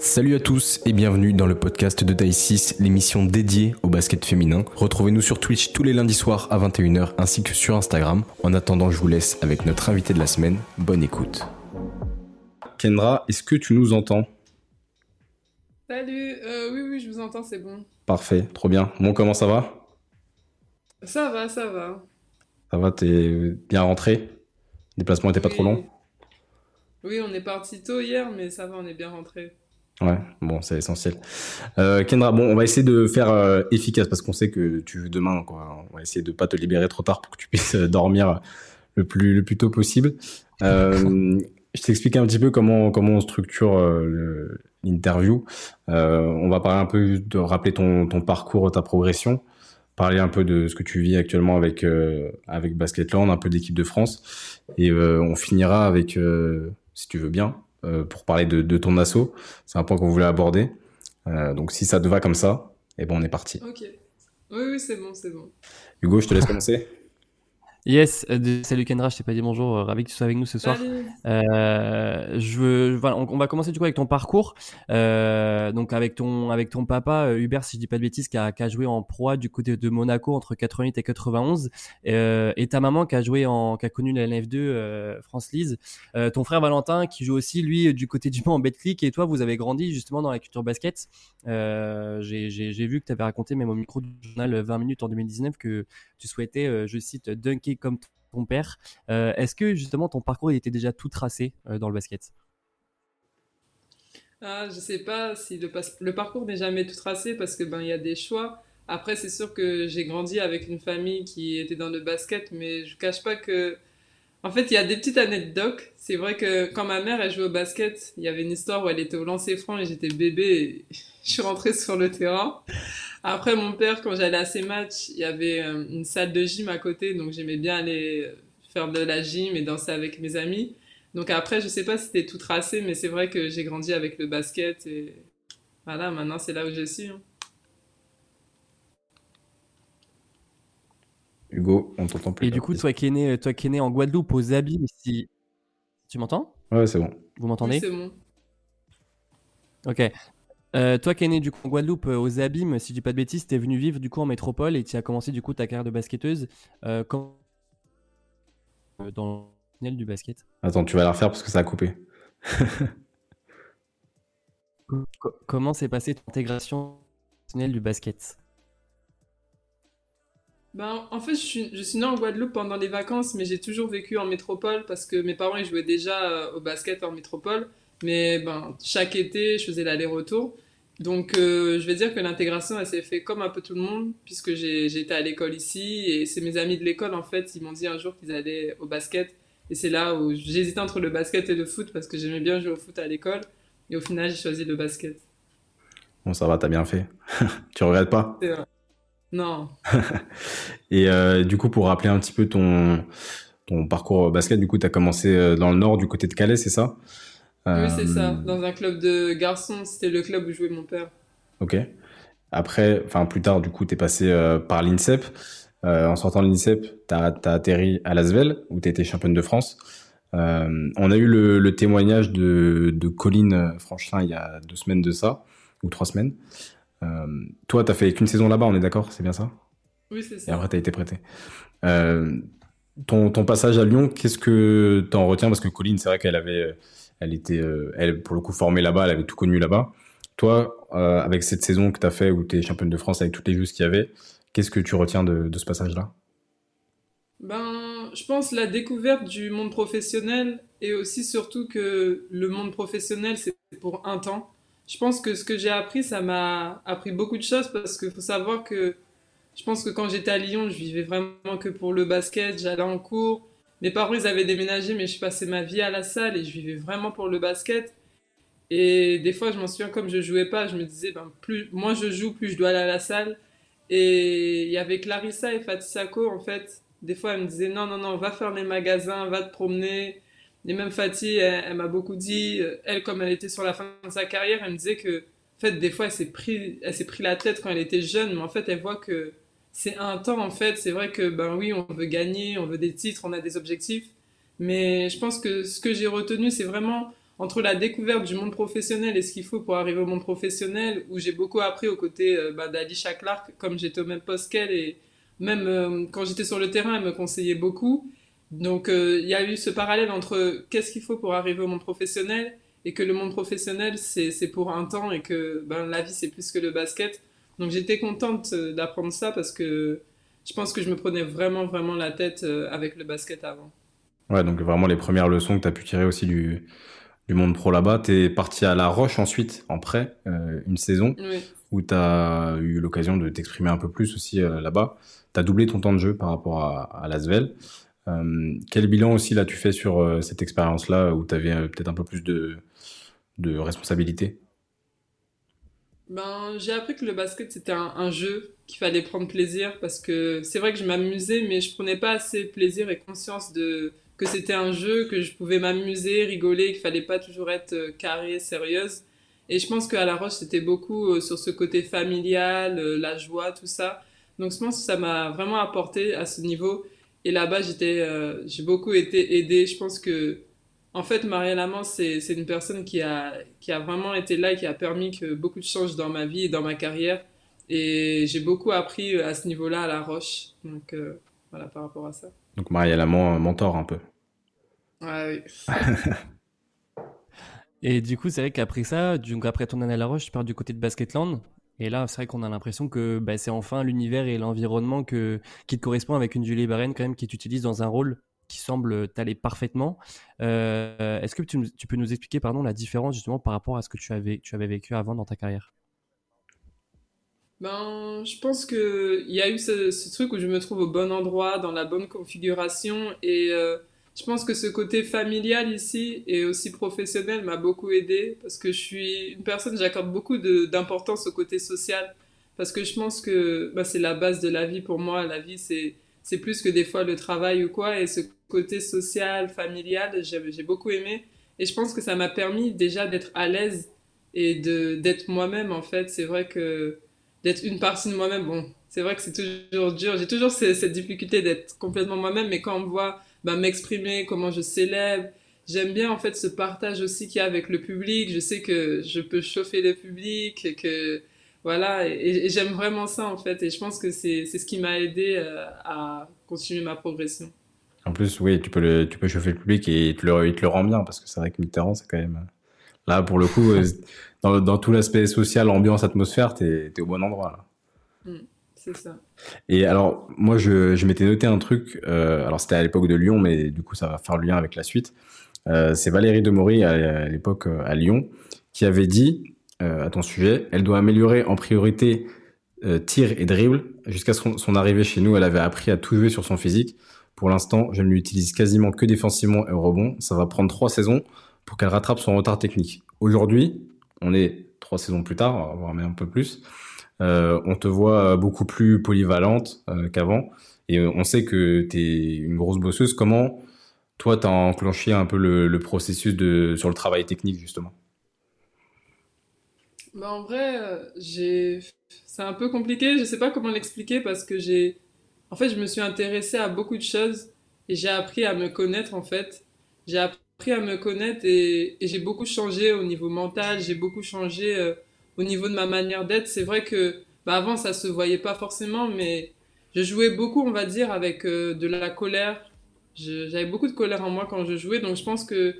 Salut à tous et bienvenue dans le podcast de Taille 6, l'émission dédiée au basket féminin. Retrouvez-nous sur Twitch tous les lundis soirs à 21h ainsi que sur Instagram. En attendant, je vous laisse avec notre invité de la semaine. Bonne écoute. Kendra, est-ce que tu nous entends? Salut, euh, oui, oui, je vous entends, c'est bon. Parfait, trop bien. Bon, comment ça va? Ça va, ça va. Ça va, t'es bien rentré? Le déplacement n'était pas trop long? Oui, on est parti tôt hier, mais ça va, on est bien rentré. Ouais, bon, c'est essentiel. Euh, Kendra, bon, on va essayer de faire euh, efficace parce qu'on sait que tu veux demain, quoi. On va essayer de pas te libérer trop tard pour que tu puisses euh, dormir le plus, le plus tôt possible. Euh, je t'explique un petit peu comment, comment on structure l'interview. on va parler un peu de rappeler ton, ton parcours, ta progression, parler un peu de ce que tu vis actuellement avec, avec Basketland, un peu d'équipe de France. Et on finira avec, si tu veux bien, euh, pour parler de, de ton assaut. C'est un point qu'on voulait aborder. Euh, donc si ça te va comme ça, et eh bon, on est parti. Ok. Oui, oui, c'est bon, c'est bon. Hugo, je te laisse commencer. Yes, euh, salut Kendra, je t'ai pas dit bonjour, euh, ravi que tu sois avec nous ce soir. Euh, je veux, on, va commencer du coup avec ton parcours, euh, donc avec ton avec ton papa Hubert, si je dis pas de bêtises, qui a, qui a joué en proie du côté de Monaco entre 88 et 91, et ta maman qui a joué en, qui a connu la LNF2 France Lise, ton frère Valentin qui joue aussi lui du côté du Mans en Betclic, et toi vous avez grandi justement dans la culture basket. J'ai vu que tu avais raconté même au micro du journal 20 minutes en 2019 que tu souhaitais, je cite, dunker comme ton père. Euh, est-ce que justement ton parcours était déjà tout tracé euh, dans le basket? Ah, Je sais pas si le, le parcours n'est jamais tout tracé parce que ben y a des choix. Après, c'est sûr que j'ai grandi avec une famille qui était dans le basket, mais je cache pas que. En fait, il y a des petites anecdotes. C'est vrai que quand ma mère elle jouait au basket, il y avait une histoire où elle était au lancer franc et j'étais bébé et je suis rentrée sur le terrain. Après, mon père, quand j'allais à ses matchs, il y avait euh, une salle de gym à côté, donc j'aimais bien aller faire de la gym et danser avec mes amis. Donc après, je sais pas si c'était tout tracé, mais c'est vrai que j'ai grandi avec le basket et voilà, maintenant c'est là où je suis. Hein. Hugo, on t'entend plus. Et du coup, toi qui es né, toi qui es né en Guadeloupe, aux Abîmes, si... tu m'entends? Ouais, c'est bon. Vous m'entendez? Oui, C'est bon. Ok. Euh, toi qui es né du coup en Guadeloupe euh, aux Abîmes, si je dis pas de bêtises, tu es venu vivre du coup en métropole et tu as commencé du coup ta carrière de basketteuse euh, quand... Dans le du basket. Attends, tu vas la refaire parce que ça a coupé. Comment s'est passée ton intégration du basket? Ben, en fait, je suis, je suis né en Guadeloupe pendant les vacances, mais j'ai toujours vécu en métropole parce que mes parents ils jouaient déjà au basket en métropole. Mais ben, chaque été, je faisais l'aller-retour. Donc, euh, je vais dire que l'intégration, elle s'est fait comme un peu tout le monde, puisque j'ai été à l'école ici. Et c'est mes amis de l'école, en fait, ils m'ont dit un jour qu'ils allaient au basket. Et c'est là où j'hésitais entre le basket et le foot, parce que j'aimais bien jouer au foot à l'école. Et au final, j'ai choisi le basket. Bon, ça va, t'as bien fait. tu regrettes pas? Non. et euh, du coup, pour rappeler un petit peu ton, ton parcours basket, du coup, t'as commencé euh, dans le nord, du côté de Calais, c'est ça? Oui, c'est ça. Euh, dans un club de garçons, c'était le club où jouait mon père. Ok. Après, enfin plus tard, du coup, tu es passé euh, par l'INSEP. En sortant de l'INSEP, tu as, atterri à Lasvel, où tu étais championne de France. on a eu le, témoignage de, de Colline Franchelin il y a deux semaines de ça, ou trois semaines. Toi, tu as fait qu'une saison là-bas, on est d'accord C'est bien ça? Oui, c'est ça. Et après, tu as été prêté. ton, ton passage à Lyon, qu'est-ce que tu en retiens? Parce que Colline, c'est vrai qu'elle avait elle était, euh, elle, pour le coup, formée là-bas, elle avait tout connu là-bas. Toi, euh, avec cette saison que tu as fait où tu es championne de France avec toutes les vues qu'il y avait, qu'est-ce que tu retiens de, ce passage-là? Ben, je pense la découverte du monde professionnel et aussi surtout que le monde professionnel, c'est pour un temps. Je pense que ce que j'ai appris, ça m'a appris beaucoup de choses parce qu'il faut savoir que je pense que quand j'étais à Lyon, je vivais vraiment que pour le basket, j'allais en cours, mes parents, ils avaient déménagé, mais je passais ma vie à la salle et je vivais vraiment pour le basket. Et des fois, je m'en souviens, comme je jouais pas, je me disais, ben, plus, moins je joue, plus je dois aller à la salle. Et il y avait Clarissa et Fatih en fait. Des fois, elle me disait, non, non, non, va faire les magasins, va te promener. Et même Fatih, elle, m'a beaucoup dit, elle, comme elle était sur la fin de sa carrière, elle me disait que, en fait, des fois, elle s'est pris, pris la tête quand elle était jeune, mais en fait, elle voit que c'est un temps en fait. C'est vrai que ben oui, on veut gagner, on veut des titres, on a des objectifs, mais je pense que ce que j'ai retenu, c'est vraiment entre la découverte du monde professionnel et ce qu'il faut pour arriver au monde professionnel, où j'ai beaucoup appris aux côtés euh, bah, d'Alicia Clark, comme j'étais au même poste qu'elle, et même euh, quand j'étais sur le terrain, elle me conseillait beaucoup. Donc euh, il y a eu ce parallèle entre qu'est-ce qu'il faut pour arriver au monde professionnel et que le monde professionnel, c'est pour un temps et que ben, la vie, c'est plus que le basket. Donc j'étais contente d'apprendre ça parce que je pense que je me prenais vraiment, vraiment la tête avec le basket avant. Ouais, donc vraiment les premières leçons que tu as pu tirer aussi du, du monde pro là-bas. Tu es parti à La Roche ensuite, en prêt, euh, une saison, où tu as eu l'occasion de t'exprimer un peu plus aussi euh, là-bas. Tu as doublé ton temps de jeu par rapport à, à Lasvel. Euh, quel bilan aussi là tu fais sur cette expérience-là où tu avais peut-être un peu plus de, responsabilité? Ben, J'ai appris que le basket c'était un, jeu, qu'il fallait prendre plaisir parce que c'est vrai que je m'amusais mais je prenais pas assez plaisir et conscience de, que c'était un jeu, que je pouvais m'amuser, rigoler, qu'il fallait pas toujours être euh, carré, sérieuse. Et je pense qu'à La Roche, c'était beaucoup euh, sur ce côté familial, euh, la joie, tout ça. Donc je pense que ça m'a vraiment apporté à ce niveau. Et là-bas, j'étais, j'ai beaucoup été aidée. Je pense que, en fait, Marielle Amand, c'est, une personne qui a, qui a vraiment été là et qui a permis que beaucoup de changent dans ma vie et dans ma carrière. Et j'ai beaucoup appris à ce niveau-là à La Roche. Donc voilà, par rapport à ça. Donc Marielle Amand, mentor un peu. Ouais, oui. et du coup, c'est vrai qu'après ça, donc après ton année à La Roche, tu pars du côté de Basketland. Et là, c'est vrai qu'on a l'impression que bah, c'est enfin l'univers et l'environnement qui te correspond avec une Julie Barren quand même qui t'utilise dans un rôle qui semble t'aller parfaitement. Euh, est-ce que tu, peux nous expliquer pardon, la différence justement par rapport à ce que tu avais, tu avais vécu avant dans ta carrière? Ben, je pense qu'il y a eu ce, ce, truc où je me trouve au bon endroit, dans la bonne configuration. Et euh, je pense que ce côté familial ici et aussi professionnel m'a beaucoup aidé parce que je suis une personne, j'accorde beaucoup d'importance au côté social. Parce que je pense que ben, c'est la base de la vie pour moi. La vie, c'est plus que des fois le travail ou quoi. Et ce côté social, familial, j'ai beaucoup aimé. Et je pense que ça m'a permis déjà d'être à l'aise et d'être moi-même en fait. C'est vrai que d'être une partie de moi-même. Bon, c'est vrai que c'est toujours dur. J'ai toujours cette, difficulté d'être complètement moi-même, mais quand on me voit bah, m'exprimer, comment je célèbre, j'aime bien en fait ce partage aussi qu'il y a avec le public. Je sais que je peux chauffer le public, et que voilà, et, j'aime vraiment ça en fait. Et je pense que c'est ce qui m'a aidé euh, à continuer ma progression. En plus, oui, tu peux, le, tu peux chauffer le public et il te le, il te le rend bien parce que c'est vrai que Mitterrand, c'est quand même. Là, pour le coup, euh, dans, tout l'aspect social, ambiance, atmosphère, tu es, au bon endroit. Là. Mm, Et alors, moi, je, m'étais noté un truc. Euh, alors, c'était à l'époque de Lyon, mais du coup, ça va faire le lien avec la suite. Euh, c'est Valérie Demory, à, l'époque à Lyon, qui avait dit à ton sujet elle doit améliorer en priorité tir et dribble. Jusqu'à son, son arrivée chez nous, elle avait appris à tout jouer sur son physique. Pour l'instant, je ne l'utilise quasiment que défensivement et au rebond. Ça va prendre trois saisons pour qu'elle rattrape son retard technique. Aujourd'hui, on est trois saisons plus tard, voire même un peu plus, euh, on te voit beaucoup plus polyvalente euh, qu'avant. Et on sait que tu es une grosse bosseuse. Comment, toi, tu as enclenché un peu le, processus de, sur le travail technique, justement? Bah En vrai, euh, c'est un peu compliqué. Je sais pas comment l'expliquer parce que j'ai... En fait, je me suis intéressée à beaucoup de choses et j'ai appris à me connaître, en fait. J'ai appris à me connaître et, j'ai beaucoup changé au niveau mental, j'ai beaucoup changé euh, au niveau de ma manière d'être. C'est vrai que bah, avant ça se voyait pas forcément, mais je jouais beaucoup, on va dire, avec euh, de la colère. J'avais beaucoup de colère en moi quand je jouais, donc je pense que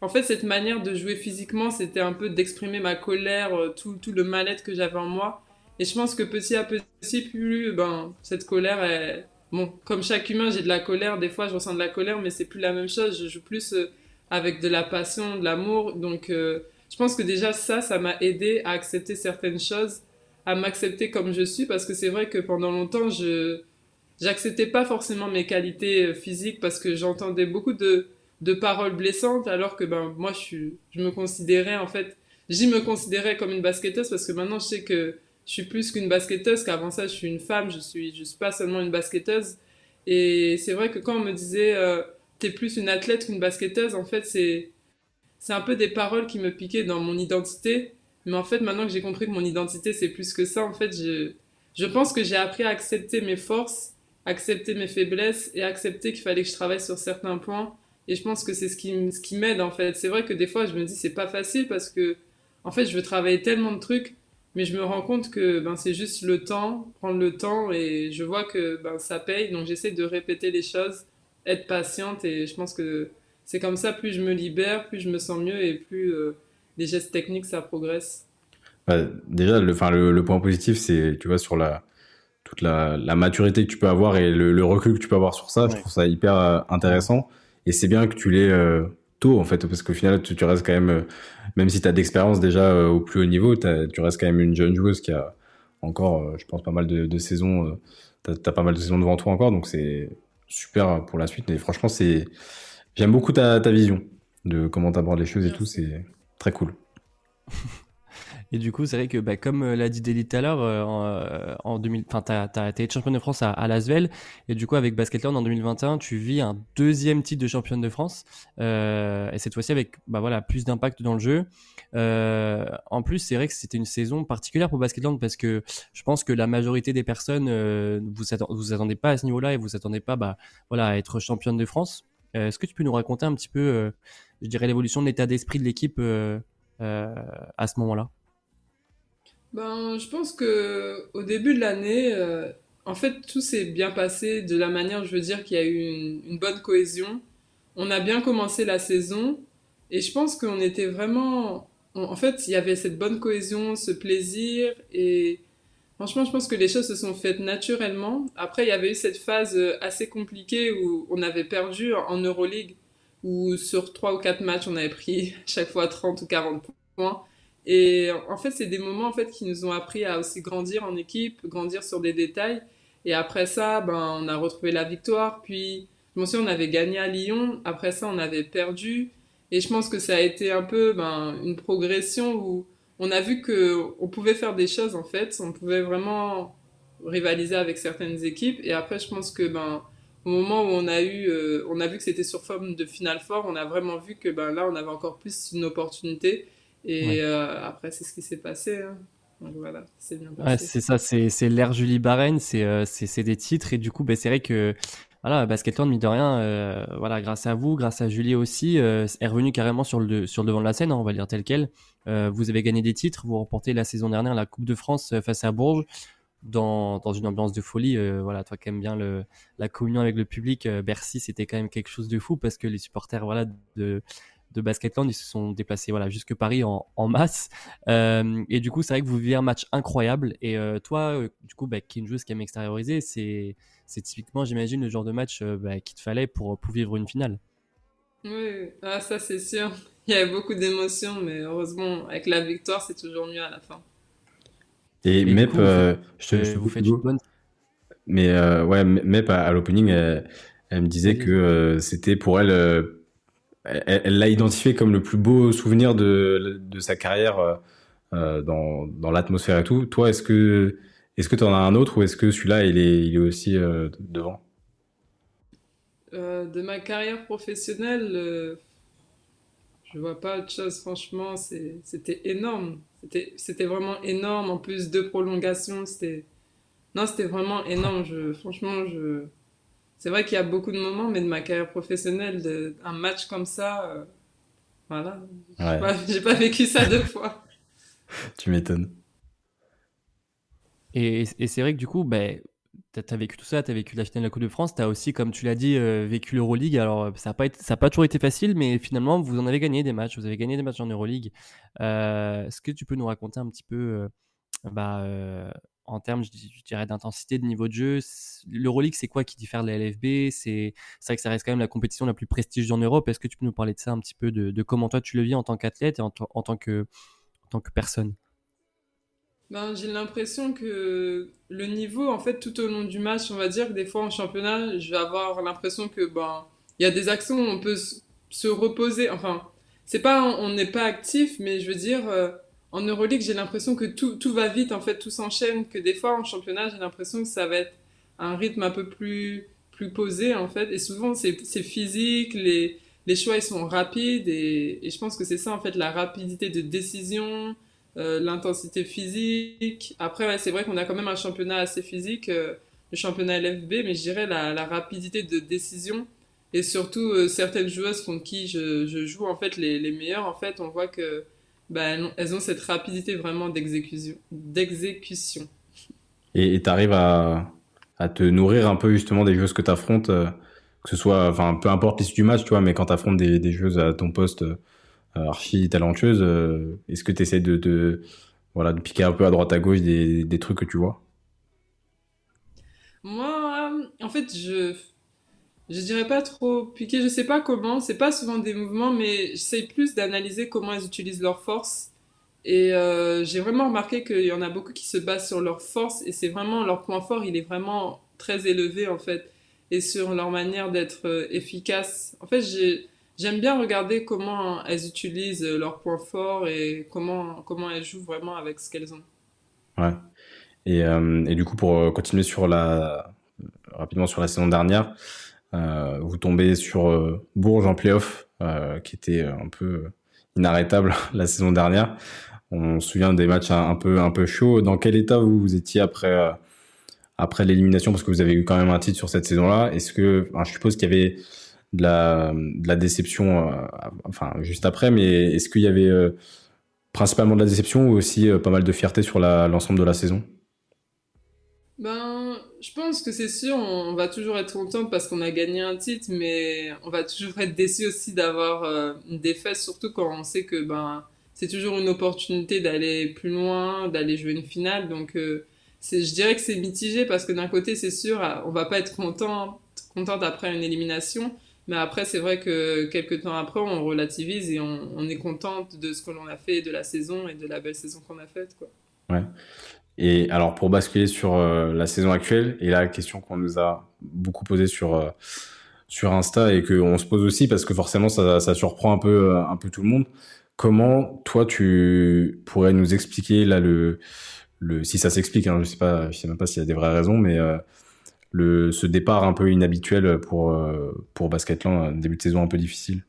en fait cette manière de jouer physiquement, c'était un peu d'exprimer ma colère, euh, tout, tout le mal-être que j'avais en moi. Et je pense que petit à petit, plus ben, cette colère, est... bon, comme chaque humain, j'ai de la colère, des fois je ressens de la colère, mais c'est plus la même chose. Je joue plus avec de la passion, de l'amour. Donc, euh, je pense que déjà ça, ça m'a aidé à accepter certaines choses, à m'accepter comme je suis, parce que c'est vrai que pendant longtemps, je j'acceptais pas forcément mes qualités euh, physiques parce que j'entendais beaucoup de, de paroles blessantes, alors que ben moi, je, je me considérais en fait, j'y me considérais comme une basketteuse parce que maintenant, je sais que je suis plus qu'une basketteuse, qu'avant ça, je suis une femme, je suis, je suis pas seulement une basketteuse. Et c'est vrai que quand on me disait euh, t'es plus une athlète qu'une basketteuse. En fait, c'est c'est un peu des paroles qui me piquaient dans mon identité. Mais en fait, maintenant que j'ai compris que mon identité, c'est plus que ça, en fait, je, je pense que j'ai appris à accepter mes forces, accepter mes faiblesses et accepter qu'il fallait que je travaille sur certains points Et je pense que c'est ce qui, ce qui m'aide en fait. C'est vrai que des fois, je me dis c'est pas facile parce que en fait, je veux travailler tellement de trucs, mais je me rends compte que ben, c'est juste le temps, prendre le temps et je vois que ben, ça paye. Donc j'essaie de répéter les choses, être patiente et je pense que c'est comme ça, plus je me libère, plus je me sens mieux et plus euh, les gestes techniques ça progresse. Bah, déjà, le, le, le point positif, c'est, tu vois, sur la, toute la, la, maturité que tu peux avoir et le, le, recul que tu peux avoir sur ça. Je trouve ça hyper euh, intéressant. Et c'est bien que tu l'aies euh, tôt, en fait, parce qu'au final, tu, tu, restes quand même, euh, même si tu as d'expérience déjà au plus haut niveau, tu restes quand même une jeune joueuse qui a encore, je pense, pas mal de, de saisons. tu as, pas mal de saisons devant toi encore, donc c'est super pour la suite. Et franchement, c'est j'aime beaucoup ta, ta vision de comment tu abordes les choses et tout. C'est très cool. Et du coup, c'est vrai que, bah, comme euh, l'a dit Deli tout à l'heure, euh, en, euh, en 2000, enfin, t'as, t'as été championne de France à, à Lasvel, et du coup, avec Basketland en 2021, tu vis un deuxième titre de championne de France, euh, et cette fois-ci avec, bah voilà, plus d'impact dans le jeu. Euh, en plus, c'est vrai que c'était une saison particulière pour Basketland parce que je pense que la majorité des personnes, euh, vous vous attendez pas à ce niveau-là et vous attendez pas, bah, voilà, à être championne de France. Est-ce que tu peux nous raconter un petit peu, je dirais, l'évolution de l'état d'esprit de l'équipe à ce moment-là? Ben, je pense que au début de l'année, euh, en fait, tout s'est bien passé de la manière, je veux dire, qu'il y a eu une, bonne cohésion. On a bien commencé la saison et je pense qu'on était vraiment, en fait, il y avait cette bonne cohésion, ce plaisir et franchement, je pense que les choses se sont faites naturellement. Après, il y avait eu cette phase assez compliquée où on avait perdu en Euroleague, où sur trois ou quatre matchs, on avait pris chaque fois 30 ou 40 points. Et en fait, c'est des moments en fait qui nous ont appris à aussi grandir en équipe, grandir sur des détails. Et après ça, ben, on a retrouvé la victoire. Puis, je me souviens, on avait gagné à Lyon. Après ça, on avait perdu. Et je pense que ça a été un peu ben, une progression où on a vu que on pouvait faire des choses en fait. On pouvait vraiment rivaliser avec certaines équipes. Et après, je pense que ben, au moment où on a eu, euh, on a vu que c'était sur forme de finale fort, on a vraiment vu que ben là, on avait encore plus une opportunité. Et euh, après, c'est ce qui s'est passé. Hein. Donc voilà, c'est bien passé. Ouais, c'est ça, c'est l'ère Julie Barren, euh, c'est des titres. Et du coup, bah, c'est vrai que voilà, Basketland, mine de rien, euh, voilà, grâce à vous, grâce à Julie aussi, euh, est revenu carrément sur le, sur le devant de la scène, hein, on va dire tel quel. Euh, vous avez gagné des titres, vous remportez la saison dernière la Coupe de France euh, face à Bourges dans, dans une ambiance de folie. Euh, voilà, toi qui aimes bien le, la communion avec le public, Bercy, c'était quand même quelque chose de fou parce que les supporters voilà, de, de Basketland, ils se sont déplacés voilà jusque Paris en, en masse. Euh, et du coup, c'est vrai que vous vivez un match incroyable. Et euh, toi, euh, du coup, bah, qui est une joueuse qui aime extérioriser, c'est c'est typiquement, j'imagine, le genre de match euh, bah, qu'il te fallait pour pour vivre une finale. Oui, ah, ça c'est sûr. Il y avait beaucoup d'émotions, mais heureusement, avec la victoire, c'est toujours mieux à la fin. Et, Mep, je te, je vous fais une bonne. Mais ouais, Mep à, l'opening, elle, elle, me disait que c'était pour elle elle l'a identifié comme le plus beau souvenir de, de sa carrière euh, euh, dans, dans l'atmosphère et tout. Toi, est-ce que est-ce que tu en as un autre ou est-ce que celui-là il est, il est aussi euh, devant? Euh, De ma carrière professionnelle, euh, je vois pas autre chose. Franchement, c'était énorme. C'était vraiment énorme. En plus, deux prolongations, c'était non, c'était vraiment énorme. Je, franchement, je c'est vrai qu'il y a beaucoup de moments, mais de ma carrière professionnelle, de, un match comme ça, euh, voilà. Ouais. J'ai pas, pas, vécu ça deux fois. tu m'étonnes. Et, c'est vrai que du coup, ben, tu as, vécu tout ça, tu as vécu la finale de la Coupe de France, tu as aussi, comme tu l'as dit, euh, vécu l'Euroleague. Alors, ça n'a pas, toujours été facile, mais finalement, vous en avez gagné des matchs. Vous avez gagné des matchs en Euroleague. Euh, Est-ce que tu peux nous raconter un petit peu euh, bah, en termes, je, dirais, d'intensité, de niveau de jeu. L'Euroleague, c'est quoi qui diffère de la LFB C'est vrai que ça reste quand même la compétition la plus prestigieuse en Europe. Est-ce que tu peux nous parler de ça un petit peu, de, comment toi tu le vis en tant qu'athlète et en tant que personne? Ben, J'ai l'impression que le niveau, en fait, tout au long du match, on va dire des fois en championnat, je vais avoir l'impression que ben il y a des actions où on peut se reposer. Enfin, c'est pas on n'est pas actif, mais je veux dire. Euh, en Euroleague, j'ai l'impression que tout, tout va vite, en fait, tout s'enchaîne, que des fois en championnat, j'ai l'impression que ça va être un rythme un peu plus, plus posé, en fait. Et souvent, c'est physique, les, les choix, ils sont rapides, et je pense que c'est ça, en fait, la rapidité de décision, euh, l'intensité physique. Après, c'est vrai qu'on a quand même un championnat assez physique, euh, le championnat LFB, mais je dirais la, rapidité de décision Et surtout, certaines joueuses contre qui je, joue, en fait, les, les meilleures, en fait, on voit que bah, elles ont cette rapidité vraiment d'exécution. Et tu arrives à, à, te nourrir un peu justement des joueuses que tu affrontes, que ce soit, enfin, peu importe l'issue du match, tu vois, mais quand tu affrontes des, des joueuses à ton poste archi talentueuses, est-ce que tu essaies de, voilà, de piquer un peu à droite à gauche des, des trucs que tu vois? Moi, en fait, je je dirais pas trop piquer, je sais pas comment, c'est pas souvent des mouvements, mais j'essaie plus d'analyser comment elles utilisent leurs forces. Et euh, j'ai vraiment remarqué qu'il y en a beaucoup qui se basent sur leurs forces, et c'est vraiment leur point fort, il est vraiment très élevé en fait, et sur leur manière d'être euh, efficace. En fait, j'aime bien regarder comment elles utilisent leurs points forts et comment, comment elles jouent vraiment avec ce qu'elles ont. Ouais. Et, euh, et, du coup, pour continuer sur la, rapidement sur la saison dernière, euh, vous tombez sur euh, Bourges en playoff, euh, qui était un peu inarrêtable la saison dernière. On se souvient des matchs un, peu un peu chauds. Dans quel état vous, vous étiez après après l'élimination? Parce que vous avez eu quand même un titre sur cette saison-là Est-ce que je suppose qu'il y avait de la, déception enfin juste après, mais est-ce qu'il y avait principalement de la déception ou aussi pas mal de fierté sur l'ensemble de la saison? Ben je pense que c'est sûr, on va toujours être contente parce qu'on a gagné un titre, mais on va toujours être déçu aussi d'avoir euh, une défaite, surtout quand on sait que ben c'est toujours une opportunité d'aller plus loin, d'aller jouer une finale. Donc euh, je dirais que c'est mitigé parce que d'un côté c'est sûr, on va pas être content, contente après une élimination, mais après c'est vrai que quelques temps après on relativise et on, est contente de ce que l'on a fait, de la saison et de la belle saison qu'on a faite quoi. Ouais. Et alors pour basculer sur euh, la saison actuelle, et la question qu'on nous a beaucoup posée sur euh, sur Insta et qu'on se pose aussi parce que forcément ça, ça surprend un peu un peu tout le monde. Comment toi tu pourrais nous expliquer là le le si ça s'explique, hein, je sais pas, je sais même pas s'il y a des vraies raisons, mais euh, le ce départ un peu inhabituel pour pour Basketland, un début de saison un peu difficile?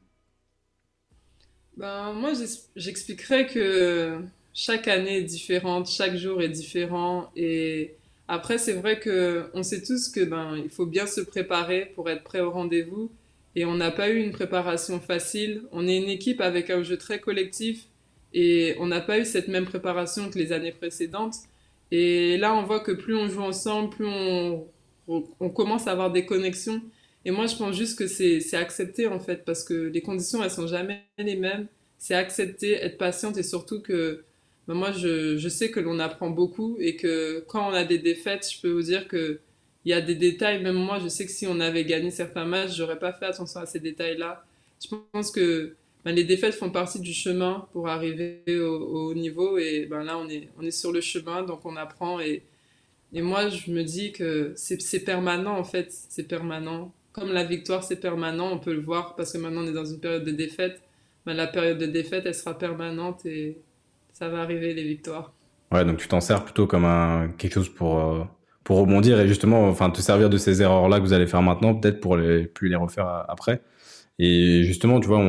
Ben moi j'expliquerais que chaque année est différente, chaque jour est différent. Et après, c'est vrai que on sait tous que ben faut bien se préparer pour être prêt au rendez-vous. Et on n'a pas eu une préparation facile. On est une équipe avec un jeu très collectif et on n'a pas eu cette même préparation que les années précédentes. Et là, on voit que plus on joue ensemble, plus on, on commence à avoir des connexions. Et moi, je pense juste que c'est accepté en fait, parce que les conditions, elles sont jamais les mêmes. C'est accepter, être patiente et surtout que moi, je, sais que l'on apprend beaucoup et que quand on a des défaites, je peux vous dire que il y a des détails. Même moi, je sais que si on avait gagné certains matchs, j'aurais pas fait attention à ces détails-là. Je pense que ben, les défaites font partie du chemin pour arriver au, niveau et ben là, on est, on est sur le chemin, donc on apprend et, et moi, je me dis que c'est permanent en fait, c'est permanent. Comme la victoire, c'est permanent, on peut le voir parce que maintenant on est dans une période de défaite. Ben, la période de défaite, elle sera permanente et ça va arriver les victoires. Ouais, donc tu t'en sers plutôt comme un, quelque chose pour, euh, pour rebondir et justement, enfin, te servir de ces erreurs-là que vous allez faire maintenant, peut-être pour les, plus les refaire après. Et justement, tu vois,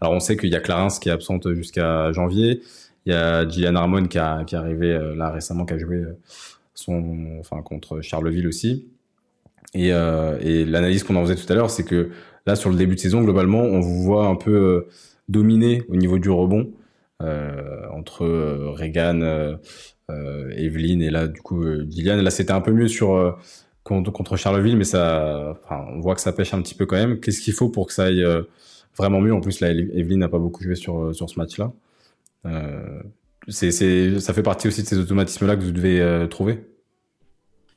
alors on sait qu'il y a Clarence qui est absente jusqu'à janvier. Il y a Gillian Harmon qui, qui est arrivé euh, là récemment, qui a joué euh, enfin, contre Charleville aussi. Et, et l'analyse qu'on en faisait tout à l'heure, c'est que là, sur le début de saison, globalement, on vous voit un peu dominer au niveau du rebond. Euh, entre euh, Regan, euh, Evelyn et là du coup Gillian. Là c'était un peu mieux contre, Charleville, mais ça, on voit que ça pêche un petit peu quand même. Qu'est-ce qu'il faut pour que ça aille vraiment mieux? En plus, là, Evelyn n'a pas beaucoup joué sur, ce match-là. Euh, c'est, c'est, ça fait partie aussi de ces automatismes-là que vous devez trouver.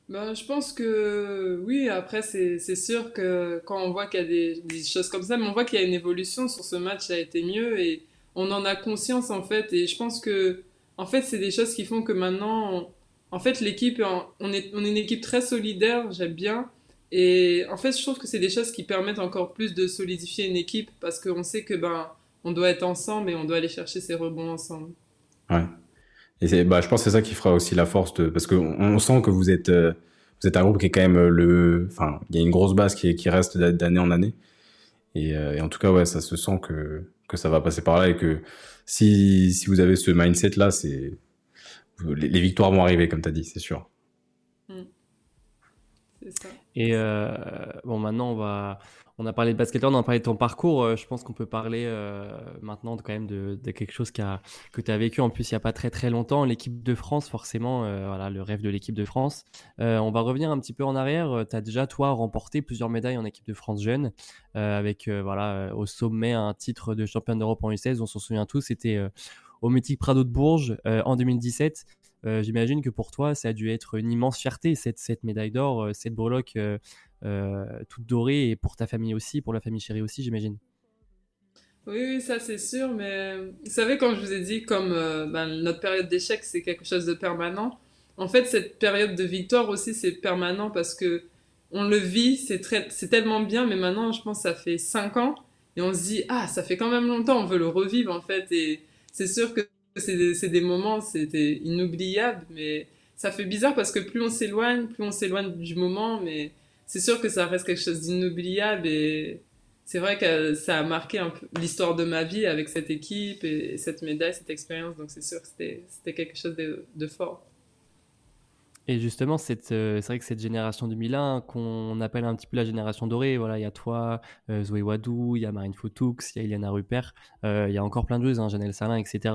Ben, Je pense que oui, après, c'est, c'est sûr que quand on voit qu'il y a des, choses comme ça, mais on voit qu'il y a une évolution sur ce match, ça a été mieux. Et on en a conscience en fait. Et je pense que en fait c'est des choses qui font que maintenant en fait l'équipe on est on est une équipe très solidaire j'aime bien. Et en fait je trouve que c'est des choses qui permettent encore plus de solidifier une équipe parce qu'on sait que ben on doit être ensemble et on doit aller chercher ses rebonds ensemble ouais et c'est bah je pense que c'est ça qui fera aussi la force de parce que on, sent que vous êtes euh, vous êtes un groupe qui est quand même le enfin il y a une grosse base qui, qui reste d'année en année et, euh, et en tout cas ouais ça se sent que que ça va passer par là et que si, si vous avez ce mindset là, c'est les, victoires vont arriver comme tu as dit, c'est sûr. Mm. Et euh, bon, maintenant on va On a parlé de basket, on a parlé de ton parcours. Euh, je pense qu'on peut parler euh, maintenant de, quand même de, quelque chose que tu as vécu en plus il n'y a pas très très longtemps. L'équipe de France, forcément, euh, voilà, le rêve de l'équipe de France. on va revenir un petit peu en arrière. Tu as déjà, toi, remporté plusieurs médailles en équipe de France jeune, avec voilà, au sommet un titre de champion d'Europe en U16. On s'en souvient tous, c'était au Mythique Prado de Bourges en 2017. J'imagine que pour toi, ça a dû être une immense fierté, cette, médaille d'or, cette breloque euh, toute dorée et pour ta famille aussi, pour la famille chérie aussi, j'imagine. Oui, ça c'est sûr, mais vous savez, quand je vous ai dit, comme euh, ben, notre période d'échec, c'est quelque chose de permanent, en fait, cette période de victoire aussi, c'est permanent parce que on le vit, c'est c'est tellement bien, mais maintenant, je pense que ça fait 5 ans, et on se dit, ah, ça fait quand même longtemps, on veut le revivre, en fait, et c'est sûr que c'est des, des, moments, c'était inoubliable, mais ça fait bizarre parce que plus on s'éloigne, plus on s'éloigne du moment, mais c'est sûr que ça reste quelque chose d'inoubliable et c'est vrai que ça a marqué l'histoire de ma vie avec cette équipe et cette médaille, cette expérience. Donc c'est sûr que c'était quelque chose de fort. Et justement, euh, c'est vrai que cette génération 2001, qu'on appelle un petit peu la génération dorée, voilà, il y a toi, euh, Zoé Wadou, il y a Marine Fotoux, il y a Iliana Rupert, euh, il y a encore plein de joueuses, hein, Janelle Salin, etc.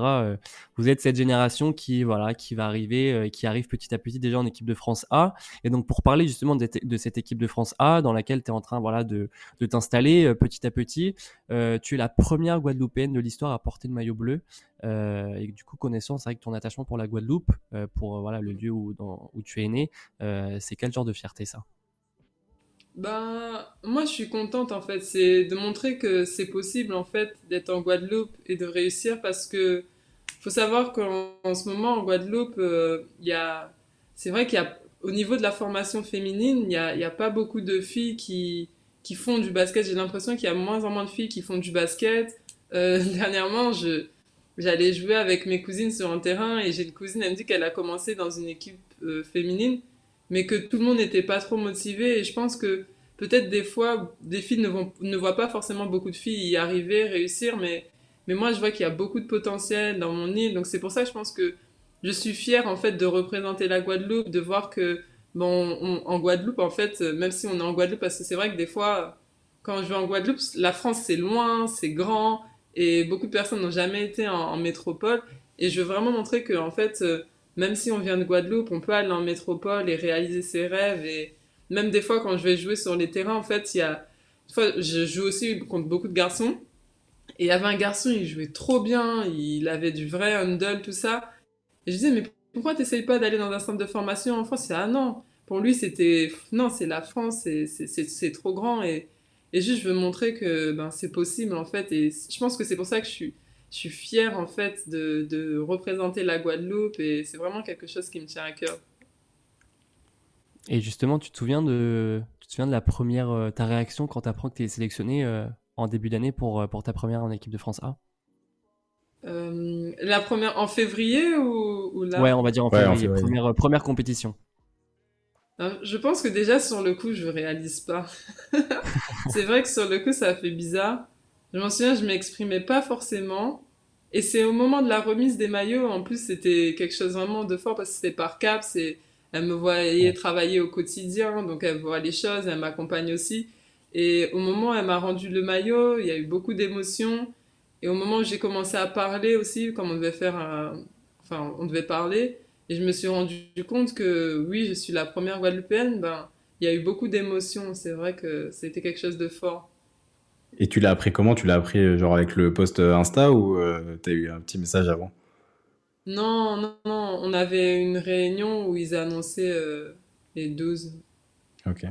vous êtes cette génération qui, voilà, qui va arriver, qui arrive petit à petit déjà en équipe de France A. Et donc, pour parler justement de, cette équipe de France A, dans laquelle tu es en train voilà, de t'installer petit à petit, tu es la première Guadeloupéenne de l'histoire à porter le maillot bleu. Euh, et du coup, connaissance avec ton attachement pour la Guadeloupe, euh, pour euh, voilà le lieu où, où tu es né, c'est quel genre de fierté ça? Ben, moi, je suis contente en fait. C'est de montrer que c'est possible en fait d'être en Guadeloupe et de réussir parce que faut savoir qu'en ce moment en Guadeloupe, il y a, c'est vrai qu'il y a, au niveau de la formation féminine, il n'y a, y a pas beaucoup de filles qui, qui font du basket. J'ai l'impression qu'il y a moins en moins de filles qui font du basket. dernièrement, je, j'allais jouer avec mes cousines sur un terrain et j'ai une cousine, elle me dit qu'elle a commencé dans une équipe euh, féminine, mais que tout le monde n'était pas trop motivé. Et je pense que peut-être des fois, des filles ne, voient pas forcément beaucoup de filles y arriver, réussir, mais, mais moi, je vois qu'il y a beaucoup de potentiel dans mon île. Donc c'est pour ça que je pense que je suis fière en fait de représenter la Guadeloupe, de voir que bon, en Guadeloupe, en fait, même si on est en Guadeloupe, parce que c'est vrai que des fois, quand je vais en Guadeloupe, la France c'est loin, c'est grand, et beaucoup de personnes n'ont jamais été en, métropole. Et je veux vraiment montrer que, en fait, euh, même si on vient de Guadeloupe, on peut aller en métropole et réaliser ses rêves. Et même des fois, quand je vais jouer sur les terrains, en fait, il y a. Fois, je joue aussi contre beaucoup de garçons. Et il y avait un garçon, il jouait trop bien, il avait du vrai handle, tout ça. Et je disais, mais pourquoi t'essayes pas d'aller dans un centre de formation en France? Ah non, pour lui c'était, non, c'est la France, c'est trop grand. Et, et juste, je veux montrer que ben, c'est possible, en fait. Et je pense que c'est pour ça que je suis, je suis fière, en fait, de, de représenter la Guadeloupe. Et c'est vraiment quelque chose qui me tient à cœur. Et justement, tu te souviens de, tu te souviens de la première, euh, ta réaction quand tu apprends que tu es sélectionné euh, en début d'année pour, euh, pour ta première en équipe de France A? La première en février ou, ou là? Ouais, on va dire en février. Première, première compétition. Euh, je pense que déjà sur le coup, je réalise pas. c'est vrai que sur le coup, ça fait bizarre. Je m'en souviens, je m'exprimais pas forcément. Et c'est au moment de la remise des maillots, en plus, c'était quelque chose vraiment de fort parce que c'était par cap. C'est, elle me voyait travailler au quotidien, donc elle voit les choses, elle m'accompagne aussi. Et au moment où elle m'a rendu le maillot, il y a eu beaucoup d'émotions. Et au moment où j'ai commencé à parler aussi, comme on devait faire un... enfin, on devait parler, et je me suis rendu compte que oui, je suis la première Guadeloupéenne. Ben, il y a eu beaucoup d'émotions. C'est vrai que c'était quelque chose de fort. Et tu l'as appris comment? Tu l'as appris euh, genre avec le post euh, Insta ou euh, tu as eu un petit message avant? Non, non, non. On avait une réunion où ils annonçaient les 12. Ok.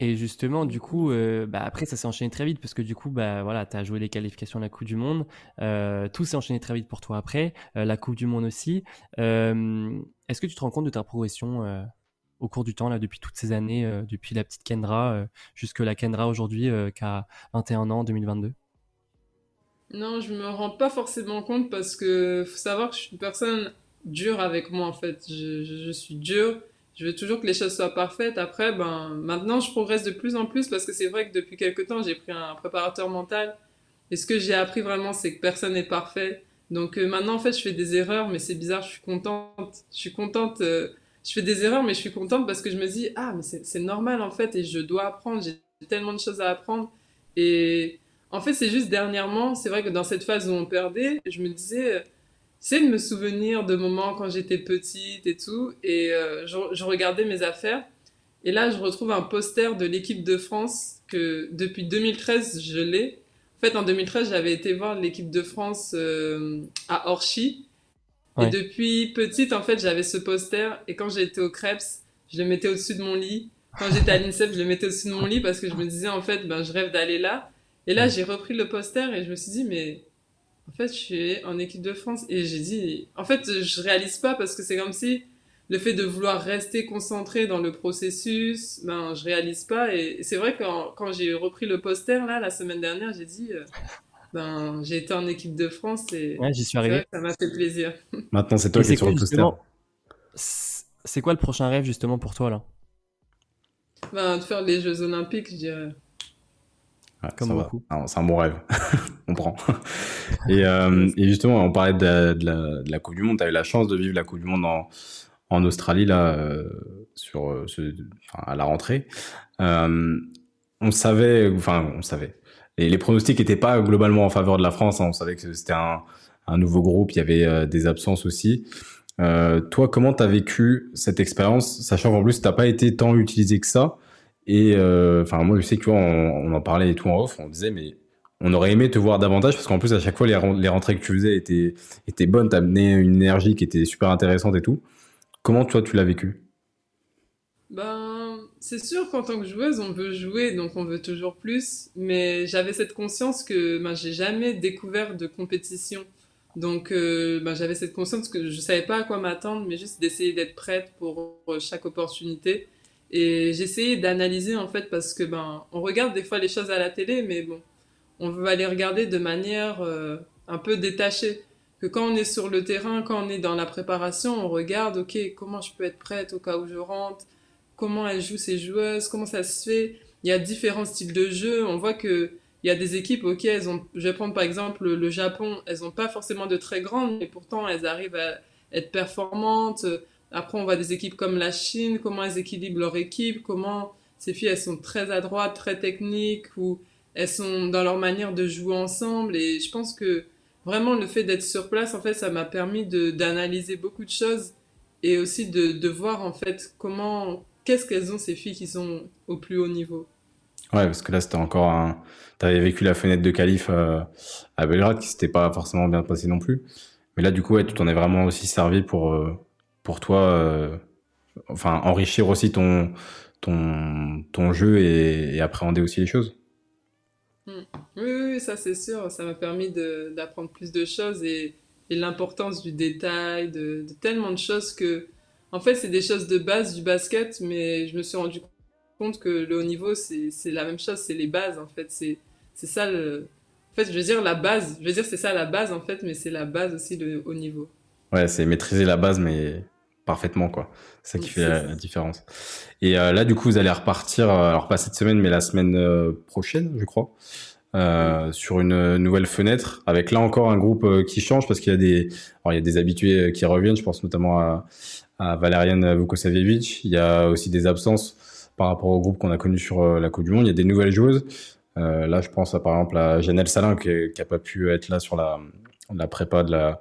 Et justement, du coup, euh, bah, après, ça s'est enchaîné très vite parce que du coup, bah, voilà, tu as joué les qualifications à la Coupe du Monde. Euh, tout s'est enchaîné très vite pour toi après, euh, la Coupe du Monde aussi. Est-ce que tu te rends compte de ta progression au cours du temps, là, depuis toutes ces années, depuis la petite Kendra jusque la Kendra aujourd'hui qui a 21 ans, 2022 Non, je me rends pas forcément compte parce que faut savoir que je suis une personne dure avec moi en fait. Je suis dure je veux toujours que les choses soient parfaites. Après, ben, maintenant, je progresse de plus en plus parce que c'est vrai que depuis quelques temps, j'ai pris un préparateur mental. Et ce que j'ai appris vraiment, c'est que personne n'est parfait. Donc euh, maintenant, en fait, je fais des erreurs, mais c'est bizarre, je suis contente. Je suis contente euh, je fais des erreurs, mais je suis contente parce que je me dis, ah, mais c'est normal en fait, et je dois apprendre, j'ai tellement de choses à apprendre. Et en fait, c'est juste dernièrement, c'est vrai que dans cette phase où on perdait, je me disais, c'est de me souvenir de moments quand j'étais petite et tout, et euh, je, je, regardais mes affaires, et là, je retrouve un poster de l'équipe de France que depuis 2013, je l'ai. En fait, en 2013, j'avais été voir l'équipe de France euh, à Orchy. Et depuis petite, en fait, j'avais ce poster. Et quand j'étais au Krebs, je le mettais au-dessus de mon lit. Quand j'étais à l'INSEP, je le mettais au-dessus de mon lit parce que je me disais, en fait, ben, je rêve d'aller là. Et là, j'ai repris le poster et je me suis dit, mais en fait, je suis en équipe de France. Et j'ai dit, en fait, je réalise pas parce que c'est comme si le fait de vouloir rester concentré dans le processus, ben, je réalise pas. Et c'est vrai que quand, j'ai repris le poster, là, la semaine dernière, j'ai dit, euh, ben, j'ai été en équipe de France et j'y suis arrivé. ça m'a fait plaisir. Maintenant, c'est toi qui es sur le poster. C'est quoi le prochain rêve, justement, pour toi, là? Ben, De faire les Jeux Olympiques, je dirais. Comme beaucoup. C'est un bon rêve. on prend. et, euh, et, justement, on parlait de la, de la Coupe du Monde. Tu as eu la chance de vivre la Coupe du Monde en, en Australie là euh, sur euh, à la rentrée. Euh, on savait, enfin on savait. Et les pronostics n'étaient pas globalement en faveur de la France. Hein. On savait que c'était un, un, nouveau groupe, il y avait des absences aussi. Toi, comment tu as vécu cette expérience, sachant qu'en plus, tu pas été tant utilisé que ça? Et enfin, moi, je sais que on, on, en parlait et tout en off, on disait, mais on aurait aimé te voir davantage parce qu'en plus, à chaque fois, les, les rentrées que tu faisais étaient, étaient bonnes, tu amené une énergie qui était super intéressante et tout. Comment toi tu l'as vécu? Ben, c'est sûr qu'en tant que joueuse, on veut jouer, donc on veut toujours plus. Mais j'avais cette conscience que ben, j'ai jamais découvert de compétition. Donc euh, ben, j'avais cette conscience que je savais pas à quoi m'attendre, mais juste d'essayer d'être prête pour euh, chaque opportunité. Et j'essayais d'analyser en fait parce que ben on regarde des fois les choses à la télé, mais bon, on veut aller regarder de manière euh, un peu détachée quand on est sur le terrain, quand on est dans la préparation, on regarde, ok, comment je peux être prête au cas où je rentre, comment elles jouent ces joueuses, comment ça se fait? Il y a différents styles de jeu. On voit que il y a des équipes, ok, elles ont, je vais prendre par exemple le Japon, elles n'ont pas forcément de très grandes, mais pourtant elles arrivent à être performantes. Après, on voit des équipes comme la Chine, comment elles équilibrent leur équipe, comment ces filles, elles sont très adroites, très techniques, ou elles sont dans leur manière de jouer ensemble. Et je pense que vraiment le fait d'être sur place, en fait, ça m'a permis d'analyser beaucoup de choses et aussi de, voir en fait comment, qu'est-ce qu'elles ont ces filles qui sont au plus haut niveau. Ouais, parce que là, c'était encore un. Tu avais vécu la fenêtre de qualif euh, à Belgrade qui s'était pas forcément bien passé non plus. Mais là, du coup, ouais, tu t'en es vraiment aussi servi pour, euh, pour toi, euh, enfin, enrichir aussi ton, ton, ton jeu et appréhender aussi les choses. Mm. Oui, oui, ça c'est sûr. Ça m'a permis d'apprendre plus de choses et, et l'importance du détail, de, tellement de choses que, en fait, c'est des choses de base du basket, mais je me suis rendu compte que le haut niveau, c'est la même chose, c'est les bases, en fait. C'est ça le. En fait, je veux dire la base. Je veux dire, c'est ça la base, en fait, mais c'est la base aussi, le haut niveau. Ouais, c'est maîtriser la base, mais parfaitement, quoi. C'est ça qui fait la, différence. Et euh, là, du coup, vous allez repartir, euh, alors pas cette semaine, mais la semaine euh, prochaine, je crois, sur une nouvelle fenêtre, avec là encore un groupe qui change parce qu'il y a des, alors, il y a des habitués qui reviennent. Je pense notamment à, à Valerian Vukosavievich. Il y a aussi des absences par rapport au groupe qu'on a connu sur la Coupe du Monde. Il y a des nouvelles joueuses. là, je pense à, par exemple à Janelle Salin qui, qui a pas pu être là sur la, la prépa de la,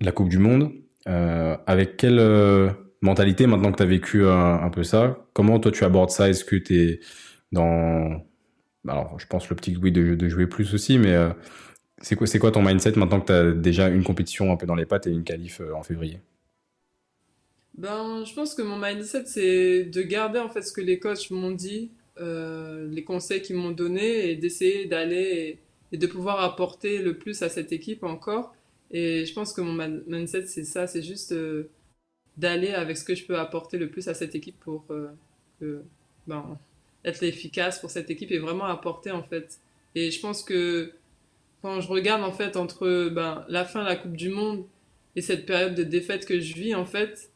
de la Coupe du Monde. Euh, avec quelle euh, mentalité, maintenant que tu as vécu un, peu ça, comment toi tu abordes ça? Est-ce que tu es dans... Alors, je pense l'optique, oui, de, de, jouer plus aussi, mais euh, c'est quoi, ton mindset maintenant que tu as déjà une compétition un peu dans les pattes et une qualif en février? Ben, je pense que mon mindset, c'est de garder en fait ce que les coachs m'ont dit, euh, les conseils qu'ils m'ont donnés et d'essayer d'aller et, de pouvoir apporter le plus à cette équipe encore. Et je pense que mon mindset, c'est ça, c'est juste euh, d'aller avec ce que je peux apporter le plus à cette équipe pour euh, ben, être efficace pour cette équipe et vraiment apporter en fait. Et je pense que quand je regarde en fait entre ben, la fin de la Coupe du Monde et cette période de défaite que je vis en fait,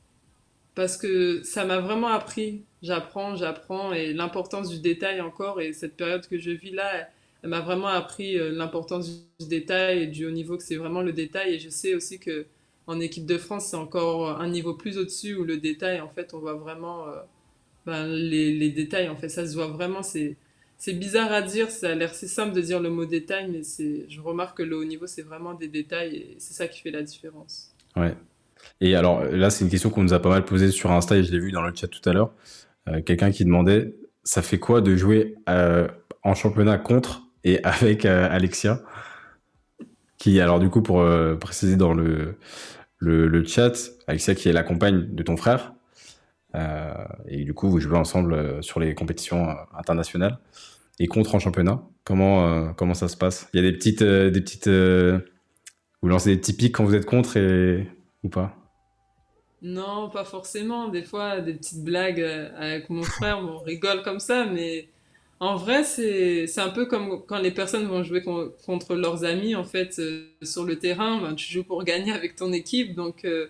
parce que ça m'a vraiment appris. J'apprends, j'apprends et l'importance du détail encore et cette période que je vis là, elle m'a vraiment appris euh, l'importance du détail et du haut niveau, que c'est vraiment le détail. Et je sais aussi que en équipe de France, c'est encore un niveau plus au-dessus où le détail, en fait, on voit vraiment euh, ben, les, les, détails. En fait, ça se voit vraiment. C'est, c'est bizarre à dire, ça a l'air si simple de dire le mot détail, mais c'est, je remarque que le haut niveau, c'est vraiment des détails et c'est ça qui fait la différence. Ouais. Et alors là, c'est une question qu'on nous a pas mal posée sur Insta et je l'ai vu dans le chat tout à l'heure. Euh, quelqu'un qui demandait, ça fait quoi de jouer en championnat contre et avec Alexia qui, alors du coup, pour préciser dans le, le, chat, Alexia qui est la compagne de ton frère. Euh, et du coup, vous jouez ensemble euh, sur les compétitions euh, internationales et contre en championnat. Comment, comment ça se passe? Il y a des petites, des petites, vous lancez des typiques quand vous êtes contre et ou pas? Non, pas forcément. Des fois, des petites blagues avec mon frère, on rigole comme ça, mais en vrai, c'est un peu comme quand les personnes vont jouer contre leurs amis en fait euh, sur le terrain. Ben, tu joues pour gagner avec ton équipe, donc euh,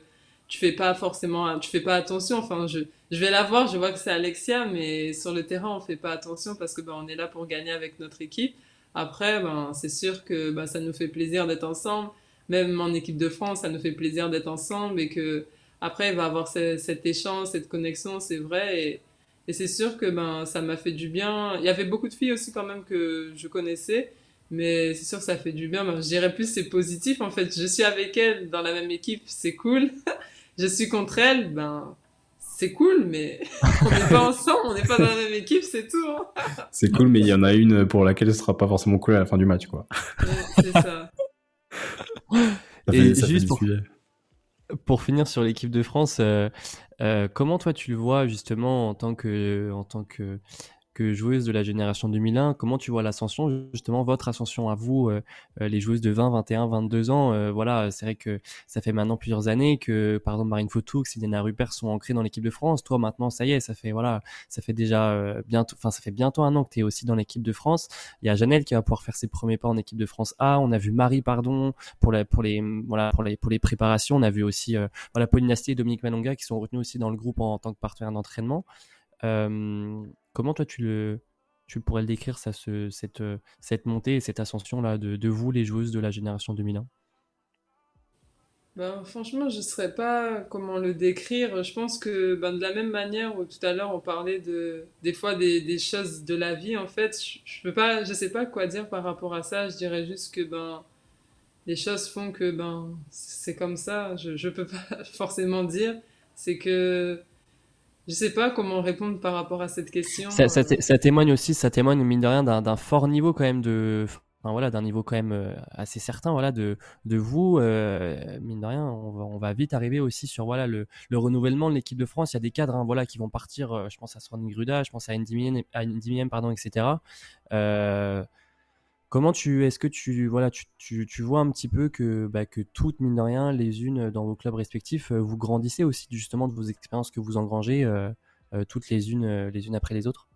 tu fais pas forcément, tu fais pas attention. Enfin, je je vais la voir, je vois que c'est Alexia, mais sur le terrain, on fait pas attention parce que ben on est là pour gagner avec notre équipe. Après, ben c'est sûr que ben, ça nous fait plaisir d'être ensemble. Même en équipe de France, ça nous fait plaisir d'être ensemble et que après, il va avoir cet échange, cette connexion, c'est vrai. Et c'est sûr que ben, ça m'a fait du bien. Il y avait beaucoup de filles aussi quand même que je connaissais. Mais c'est sûr que ça fait du bien. Ben, je dirais plus c'est positif en fait. Je suis avec elle dans la même équipe, c'est cool. je suis contre elle, ben c'est cool, mais on n'est pas ensemble, on n'est pas dans la même équipe, c'est tout. Hein. c'est cool, mais il y en a une pour laquelle ce sera pas forcément cool à la fin du match, quoi. c'est ça. Et juste pour, pour, finir sur l'équipe de France, euh, euh, comment toi tu le vois justement en tant que, en tant que que joueuse de la génération 2001, comment tu vois l'ascension, justement votre ascension à vous, euh, euh, les joueuses de 20, 21, 22 ans euh, Voilà, c'est vrai que ça fait maintenant plusieurs années que, par exemple, Marine Fautoux, Sylviana Rupert sont ancrées dans l'équipe de France. Toi, maintenant, ça y est, ça fait voilà, ça fait déjà bientôt, enfin ça fait bientôt un an que tu es aussi dans l'équipe de France. Il y a Janelle qui va pouvoir faire ses premiers pas en équipe de France A. On a vu Marie, pardon, pour la, pour les voilà pour les pour les préparations. On a vu aussi voilà Pauline Astier et Dominique Malonga qui sont retenus aussi dans le groupe en, tant que partenaire d'entraînement. Comment toi tu le tu pourrais le décrire ça, ce, cette, cette montée et cette ascension là de, de, vous les joueuses de la génération 2001 ben, franchement, je ne saurais pas comment le décrire. Je pense que ben, de la même manière où tout à l'heure on parlait de, des fois des, des, choses de la vie, en fait, je ne pas, je sais pas quoi dire par rapport à ça. Je dirais juste que ben, les choses font que ben, c'est comme ça. Je ne peux pas forcément dire. C'est que je sais pas comment répondre par rapport à cette question. Ça, ça, euh. ça témoigne aussi, ça témoigne mine de rien d'un fort niveau quand même de, enfin, voilà, d'un niveau quand même euh, assez certain, voilà, de, de vous, euh, mine de rien, on va, on va vite arriver aussi sur voilà le, le renouvellement de l'équipe de France. Il y a des cadres, hein, voilà, qui vont partir. je pense à Swan Gruda, je pense à Ndimien, pardon, etc. Euh, Comment tu, est-ce que tu, voilà, tu, tu, tu, vois un petit peu que, bah, que toutes, mine de rien, les unes dans vos clubs respectifs, euh, vous grandissez aussi justement de vos expériences que vous engrangez, euh, euh, toutes les unes, les unes après les autres?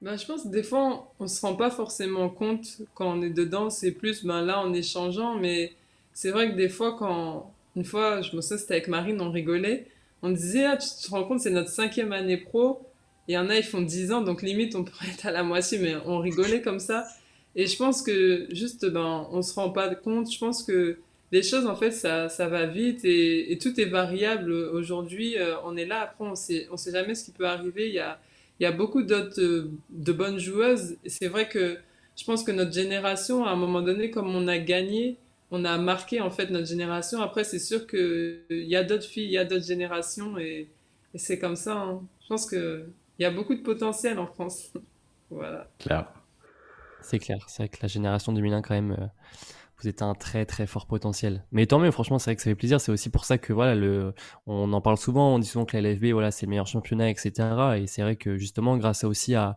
Bah, Je pense que des fois, on ne se rend pas forcément compte quand on est dedans, c'est plus ben, là en échangeant, mais c'est vrai que des fois, quand, une fois, je me souviens, c'était avec Marine, on rigolait, on disait, ah, tu te rends compte, c'est notre cinquième année pro, il y en a, ils font 10 ans, donc limite, on pourrait être à la moitié, mais on rigolait comme ça. Et je pense que juste, ben, on se rend pas compte. Je pense que les choses, en fait, ça, ça va vite et, tout est variable. Aujourd'hui, euh, on est là, après, on sait, on sait jamais ce qui peut arriver. Il y a, il y a beaucoup d'autres, euh, de bonnes joueuses. C'est vrai que je pense que notre génération, à un moment donné, comme on a gagné, on a marqué, en fait, notre génération. Après, c'est sûr qu'il y a d'autres filles, il y a d'autres générations et, et c'est comme ça. Hein. Je pense qu'il y a beaucoup de potentiel en France. voilà. Claire. C'est clair, c'est vrai que la génération 2001 quand même, euh, vous êtes un très très fort potentiel. Mais tant mieux, franchement, c'est vrai que ça fait plaisir. C'est aussi pour ça que voilà, le, on en parle souvent, on dit souvent que la LFB, voilà, c'est le meilleur championnat, etc. Et c'est vrai que justement, grâce aussi à,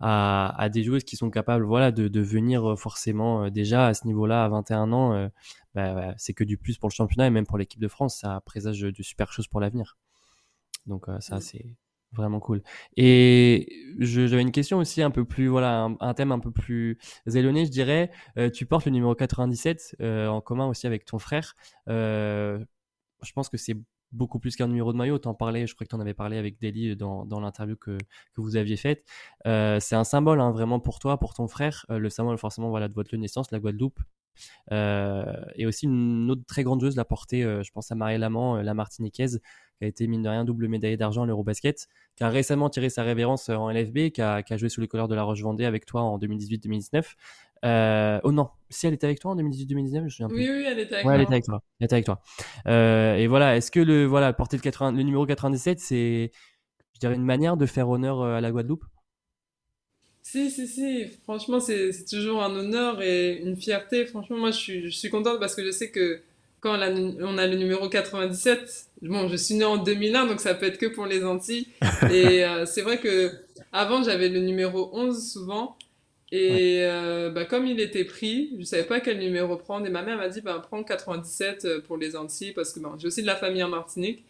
à, des joueuses qui sont capables, voilà, de, de venir euh, forcément euh, déjà à ce niveau-là à 21 ans, bah, c'est que du plus pour le championnat et même pour l'équipe de France, ça présage de super choses pour l'avenir. Donc ça, c'est Vraiment cool. Et j'avais une question aussi un peu plus, voilà, un, thème un peu plus éloigné, je dirais. Euh, tu portes le numéro 97 euh, en commun aussi avec ton frère. Euh, je pense que c'est beaucoup plus qu'un numéro de maillot. T'en parlais, je crois que tu en avais parlé avec Deli dans, dans l'interview que, que vous aviez faite. c'est un symbole hein, vraiment pour toi, pour ton frère. le symbole forcément voilà de votre naissance, la Guadeloupe. Et aussi une autre très grande joueuse l'a portée, je pense à Marie Lamant, la Martiniquaise, qui a été mine de rien double médaillée d'argent à l'Eurobasket, qui a récemment tiré sa révérence en LFB, qui a, qui a joué sous les couleurs de la Roche-Vendée avec toi en 2018-2019. Euh, oh non, si elle était avec toi en 2018-2019, je me souviens plus. Oui, oui, elle était avec, ouais, elle était avec toi. Elle était avec toi. Euh, et voilà, est-ce que le voilà porter le, 80, le numéro 97, c'est, je dirais, une manière de faire honneur euh, à la Guadeloupe? Si, si, si. Franchement, c'est toujours un honneur et une fierté. Franchement, moi, je suis, je suis contente parce que je sais que quand on a, on a le numéro 97, bon, je suis née en 2001, donc ça peut être que pour les Antilles. et euh, c'est vrai que avant, j'avais le numéro 11 souvent. Et euh, bah, comme il était pris, je savais pas quel numéro prendre. Et ma mère m'a dit, bah, prends 97 euh, pour les Antilles, parce que bah, j'ai aussi de la famille en Martinique.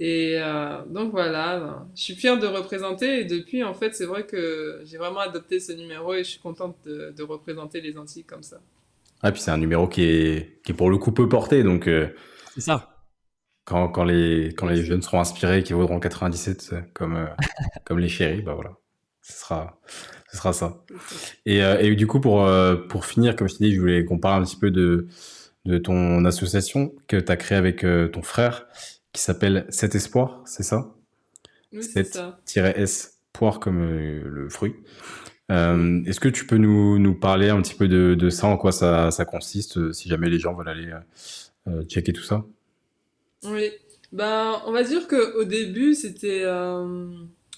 Et euh, donc voilà, bah, je suis fière de représenter. Et depuis, en fait, c'est vrai que j'ai vraiment adopté ce numéro et je suis contente de, de représenter les Antilles comme ça. Ah, puis c'est un numéro qui est, qui est pour le coup peu porté. Donc, euh, c'est ça. Quand, quand, les, quand les jeunes seront inspirés, qui vaudront 97 comme, comme les chéris, bah voilà, ce sera, ce sera ça. Et, euh, et du coup, pour, euh, pour finir, comme je t'ai dit, je voulais qu'on parle un petit peu de, de ton association que tu as créée avec euh, ton frère, qui s'appelle Cet Espoir, c'est ça? Oui, c'est ça. S, poire comme le fruit. Euh, Est-ce que tu peux nous, nous parler un petit peu de, de ça, en quoi ça, ça consiste, si jamais les gens veulent aller euh, checker tout ça? Oui, ben, on va dire qu'au début, c'était...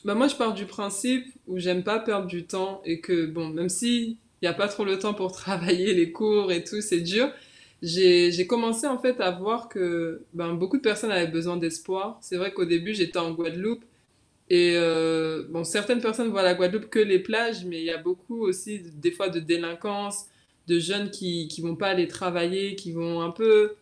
Bah moi, je pars du principe où j'aime pas perdre du temps et que, bon, même si il n'y a pas trop le temps pour travailler, les cours et tout, c'est dur, j'ai commencé en fait à voir que ben, beaucoup de personnes avaient besoin d'espoir. C'est vrai qu'au début, j'étais en Guadeloupe et euh, bon, certaines personnes voient la Guadeloupe que les plages, mais il y a beaucoup aussi des fois de délinquance, de jeunes qui qui vont pas aller travailler, qui vont un peu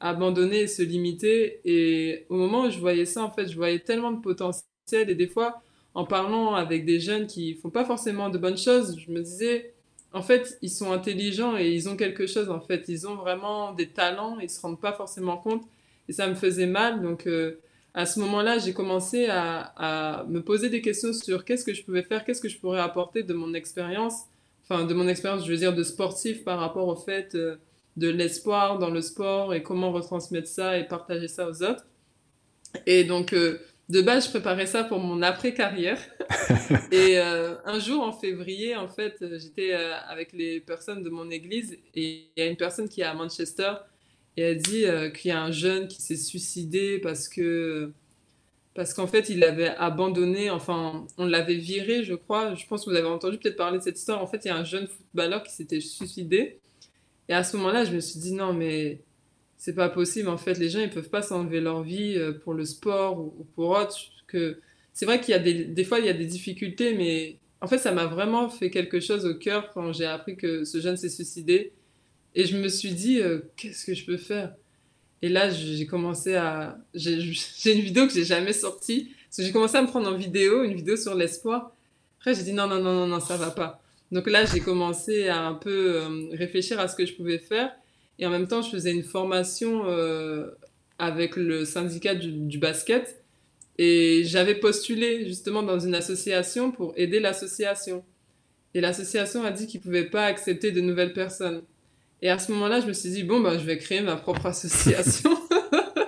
abandonner et se limiter. Et au moment où je voyais ça, en fait, je voyais tellement de potentiel et des fois, en parlant avec des jeunes qui font pas forcément de bonnes choses, je me disais, en fait, ils sont intelligents et ils ont quelque chose, en fait. Ils ont vraiment des talents, ils se rendent pas forcément compte. Et ça me faisait mal. Donc, euh, à ce moment-là, j'ai commencé à, à, me poser des questions sur qu'est-ce que je pouvais faire, qu'est-ce que je pourrais apporter de mon expérience, enfin, de mon expérience, je veux dire, de sportif par rapport au fait euh, de l'espoir dans le sport et comment retransmettre ça et partager ça aux autres. Et donc, euh, de base, je préparais ça pour mon après-carrière. et euh, un jour, en février, en fait, j'étais euh, avec les personnes de mon église et il y a une personne qui est à Manchester et elle dit euh, qu'il y a un jeune qui s'est suicidé parce que parce qu'en fait, il avait abandonné, enfin, on l'avait viré, je crois. Je pense que vous avez entendu peut-être parler de cette histoire. En fait, il y a un jeune footballeur qui s'était suicidé. Et à ce moment-là, je me suis dit, non, mais c'est pas possible. En fait, les gens, ils peuvent pas s'enlever leur vie euh, pour le sport ou, pour autre. Que c'est vrai qu'il y a des, des fois, il y a des difficultés, mais en fait, ça m'a vraiment fait quelque chose au cœur quand j'ai appris que ce jeune s'est suicidé. Et je me suis dit, euh, qu'est-ce que je peux faire? Et là, j'ai commencé à. J'ai une vidéo que j'ai jamais sortie. Parce que j'ai commencé à me prendre en vidéo, une vidéo sur l'espoir. Après, j'ai dit, non, non, non, non, non, ça va pas. Donc là, j'ai commencé à un peu euh, réfléchir à ce que je pouvais faire. Et en même temps, je faisais une formation euh, avec le syndicat du, basket. Et j'avais postulé justement dans une association pour aider l'association. Et l'association a dit qu'ils ne pouvaient pas accepter de nouvelles personnes. Et à ce moment-là, je me suis dit, bon, bah, je vais créer ma propre association.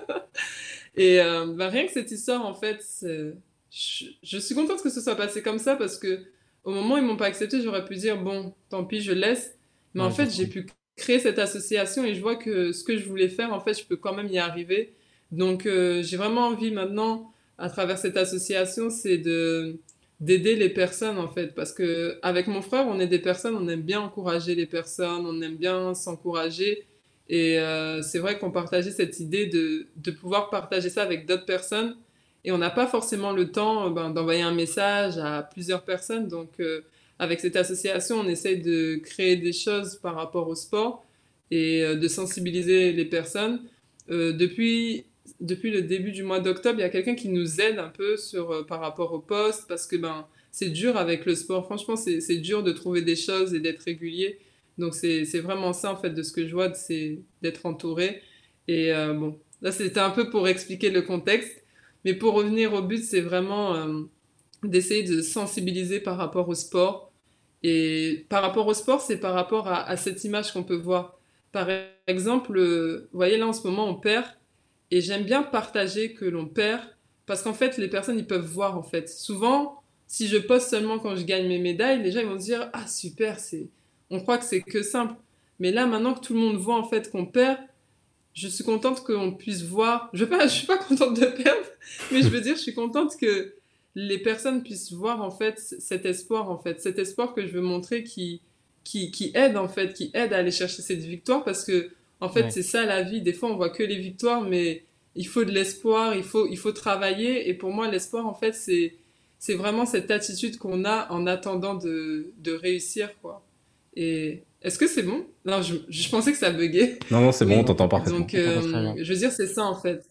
et euh, bah, rien que cette histoire, en fait, je, je, suis contente que ce soit passé comme ça parce que au moment où ils m'ont pas accepté, j'aurais pu dire, bon, tant pis, je laisse. Mais en fait, j'ai pu créer cette association et je vois que ce que je voulais faire, en fait, je peux quand même y arriver. Donc, euh, j'ai vraiment envie maintenant, à travers cette association, c'est de d'aider les personnes en fait. Parce que avec mon frère on est des personnes on aime bien encourager les personnes on aime bien s'encourager. Et euh, c'est vrai qu'on partageait cette idée de, de pouvoir partager ça avec d'autres personnes. Et on n'a pas forcément le temps ben, d'envoyer un message à plusieurs personnes. Donc euh, avec cette association, on essaye de créer des choses par rapport au sport et euh, de sensibiliser les personnes. Euh, depuis, depuis le début du mois d'octobre, il y a quelqu'un qui nous aide un peu sur, euh, par rapport au poste parce que ben, c'est dur avec le sport. Franchement, c'est dur de trouver des choses et d'être régulier. Donc, c'est vraiment ça, en fait, de ce que je vois, c'est d'être entouré. Et bon, là, c'était un peu pour expliquer le contexte. Mais pour revenir au but, c'est vraiment d'essayer de sensibiliser par rapport au sport. Et par rapport au sport, c'est par rapport à, cette image qu'on peut voir. Par exemple, vous voyez là en ce moment on perd et j'aime bien partager que l'on perd parce qu'en fait les personnes ils peuvent voir en fait. Souvent si je poste seulement quand je gagne mes médailles, les gens ils vont dire ah super, c'est on croit que c'est que simple. Mais là maintenant que tout le monde voit en fait qu'on perd, je suis contente qu'on puisse voir. Je ne suis pas contente de perdre, mais je veux dire, je suis contente que les personnes puissent voir en fait cet espoir, en fait, cet espoir que je veux montrer qui, qui, qui aide en fait, qui aide à aller chercher cette victoire parce que en fait c'est ça la vie. Des fois on voit que les victoires, mais il faut de l'espoir, il faut, il faut travailler. Et pour moi l'espoir en fait c'est c'est vraiment cette attitude qu'on a en attendant de, de réussir quoi. Et est-ce que c'est bon? Non, je, je, pensais que ça buguait. Non, non, c'est bon, on t'entend parfaitement. Donc, euh, je veux dire, c'est ça en fait.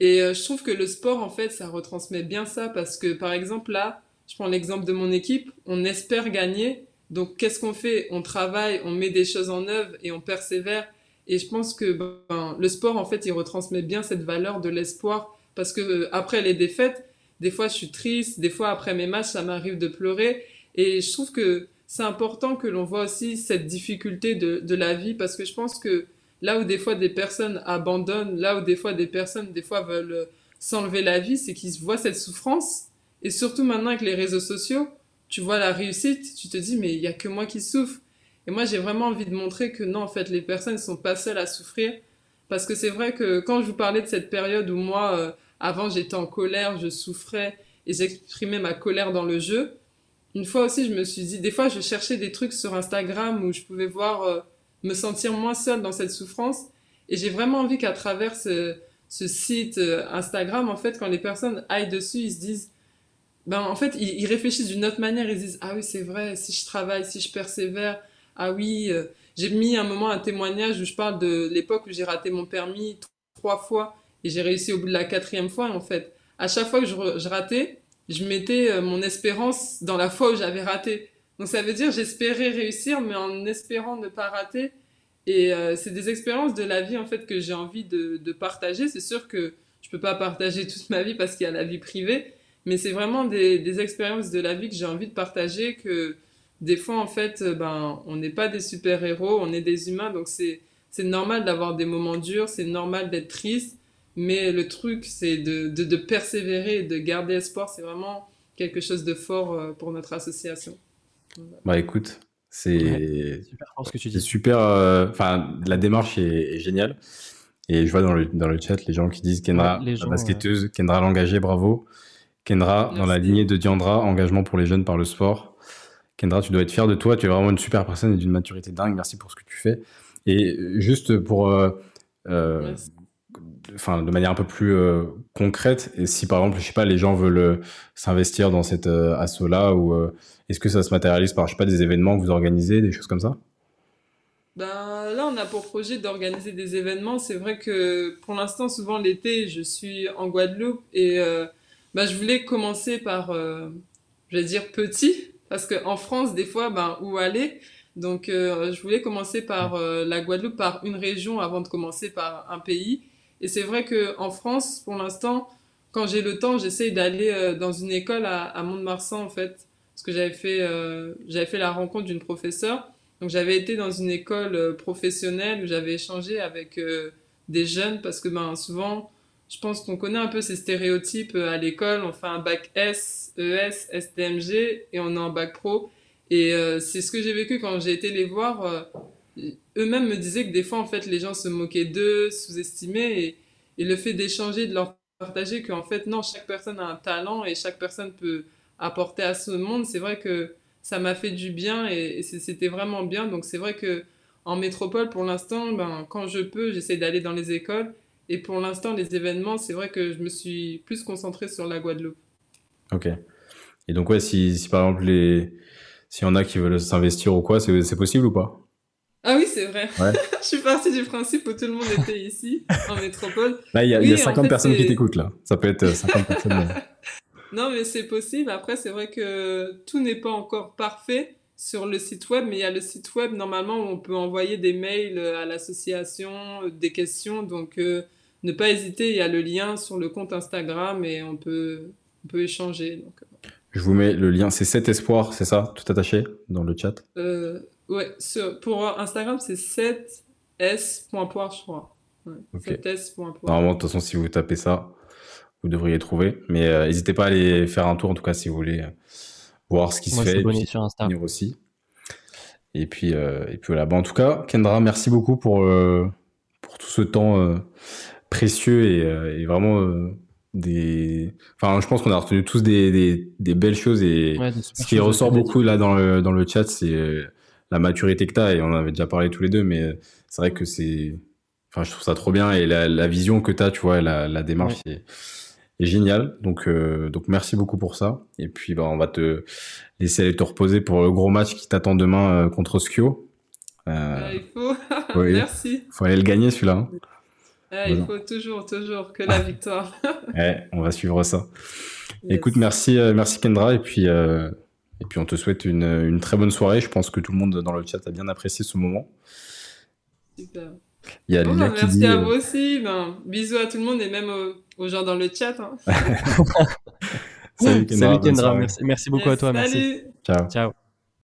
Et euh, je trouve que le sport, en fait, ça retransmet bien ça parce que, par exemple, là, je prends l'exemple de mon équipe, on espère gagner. Donc, qu'est-ce qu'on fait? On travaille, on met des choses en œuvre et on persévère. Et je pense que ben, le sport, en fait, il retransmet bien cette valeur de l'espoir parce que euh, après les défaites, des fois, je suis triste, des fois, après mes matchs, ça m'arrive de pleurer. Et je trouve que c'est important que l'on voit aussi cette difficulté de, de, la vie parce que je pense que là où des fois des personnes abandonnent, là où des fois des personnes des fois veulent euh, s'enlever la vie, c'est qu'ils voient cette souffrance et surtout maintenant avec les réseaux sociaux, tu vois la réussite, tu te dis mais il y a que moi qui souffre. Et moi j'ai vraiment envie de montrer que non en fait les personnes ne sont pas seules à souffrir parce que c'est vrai que quand je vous parlais de cette période où moi euh, avant j'étais en colère, je souffrais et j'exprimais ma colère dans le jeu, une fois aussi, je me suis dit, des fois, je cherchais des trucs sur Instagram où je pouvais voir, euh, me sentir moins seule dans cette souffrance. Et j'ai vraiment envie qu'à travers ce, site euh, Instagram, en fait, quand les personnes aillent dessus, ils se disent, ben, en fait, ils, réfléchissent d'une autre manière. Ils disent, ah oui, c'est vrai, si je travaille, si je persévère, ah oui, euh, j'ai mis un moment un témoignage où je parle de l'époque où j'ai raté mon permis trois fois et j'ai réussi au bout de la quatrième fois. En fait, à chaque fois que je, je ratais, je mettais euh, mon espérance dans la fois où j'avais raté. Donc ça veut dire j'espérais réussir, mais en espérant ne pas rater. Et euh, c'est des expériences de la vie en fait que j'ai envie de, de partager. C'est sûr que je peux pas partager toute ma vie parce qu'il y a la vie privée, mais c'est vraiment des, des, expériences de la vie que j'ai envie de partager. Que des fois en fait, euh, ben on n'est pas des super héros, on est des humains, donc c'est c'est normal d'avoir des moments durs, c'est normal d'être triste. Mais le truc, c'est de, de, de, persévérer de garder espoir. C'est vraiment quelque chose de fort euh, pour notre association. Bah écoute, c'est super ce que tu dis. super. Euh, enfin, la démarche est, géniale. Et je vois dans le, dans le chat les gens qui disent Kendra, la basketteuse, Kendra l'engagée, bravo. Kendra, dans la lignée de Diandra, engagement pour les jeunes par le sport. Kendra, tu dois être fier de toi. Tu es vraiment une super personne et d'une maturité dingue. Merci pour ce que tu fais. Et juste pour euh, euh enfin de manière un peu plus euh, concrète. Et si par exemple je sais pas les gens veulent euh, s'investir dans cette euh, asso là ou est-ce que ça se matérialise par je sais pas des événements que vous organisez des choses comme ça? Ben là on a pour projet d'organiser des événements. C'est vrai que pour l'instant souvent l'été je suis en Guadeloupe et ben, je voulais commencer par je vais dire petit parce que en France des fois ben où aller? Donc je voulais commencer par la Guadeloupe par une région avant de commencer par un pays et c'est vrai qu'en France, pour l'instant, quand j'ai le temps, j'essaye d'aller euh, dans une école à, Mont-de-Marsan, en fait. Parce que j'avais fait, euh, fait la rencontre d'une professeure. Donc j'avais été dans une école euh, professionnelle où j'avais échangé avec des jeunes parce que ben, souvent, je pense qu'on connaît un peu ces stéréotypes à l'école. On fait un bac S, ES, STMG et on est en bac pro. Et c'est ce que j'ai vécu quand j'ai été les voir eux-mêmes me disaient que des fois, en fait, les gens se moquaient d'eux, sous-estimaient, et, le fait d'échanger, de leur partager qu'en fait, non, chaque personne a un talent et chaque personne peut apporter à ce monde, c'est vrai que ça m'a fait du bien et, c'était vraiment bien. Donc, c'est vrai que en métropole, pour l'instant, ben, quand je peux, j'essaie d'aller dans les écoles. Et pour l'instant, les événements, c'est vrai que je me suis plus concentrée sur la Guadeloupe. Ok. Et donc, ouais, si, si par exemple, les... s'il y en a qui veulent s'investir ou quoi, c'est possible ou pas? Ah oui, c'est vrai. je suis partie du principe où tout le monde était ici, en métropole. Là, il y a, 50 personnes qui t'écoutent, là. Ça peut être 50 euh, personnes. non, mais c'est possible. Après, c'est vrai que tout n'est pas encore parfait sur le site web, mais il y a le site web, normalement, où on peut envoyer des mails à l'association, euh, des questions. Donc, euh, ne pas hésiter, il y a le lien sur le compte Instagram et on peut, on peut échanger. Donc, je vous mets le lien, c'est 7 espoirs, c'est ça, tout attaché dans le chat? Euh, Ouais, pour Instagram, c'est 7 S.poire, je crois. Ouais, Normalement, de toute façon, si vous tapez ça, vous devriez trouver. Mais euh, n'hésitez pas à aller faire un tour, en tout cas, si vous voulez euh, voir ce qui se fait. Puis, sur Insta. aussi. Et puis, euh, et puis voilà. Bon, en tout cas, Kendra, merci beaucoup pour, pour tout ce temps précieux et, et vraiment des. Enfin, je pense qu'on a retenu tous des, des, des belles choses et ce qui ressort beaucoup là dans le, dans le chat, c'est la maturité que tu as et on en avait déjà parlé tous les deux, mais c'est vrai que c'est. Enfin, je trouve ça trop bien et la, la vision que tu as, tu vois, la, la démarche est, est, géniale. Donc, euh, donc merci beaucoup pour ça. Et puis, bah, on va te laisser aller te reposer pour le gros match qui t'attend demain euh, contre Skio. Euh, il faut. merci. Il faut aller le gagner celui-là. Hein. Il faut toujours, toujours que la victoire. ouais, on va suivre ça. Écoute, merci, euh, merci Kendra. Et puis, euh, et puis on te souhaite une, une, très bonne soirée. Je pense que tout le monde dans le chat a bien apprécié ce moment. Super. Il y a ben, merci à euh, vous aussi. Ben, bisous à tout le monde et même aux, gens dans le chat. Hein. salut Kendra. Salut Kendra. Merci, merci, beaucoup à toi. Salut. Merci. Ciao. Ciao.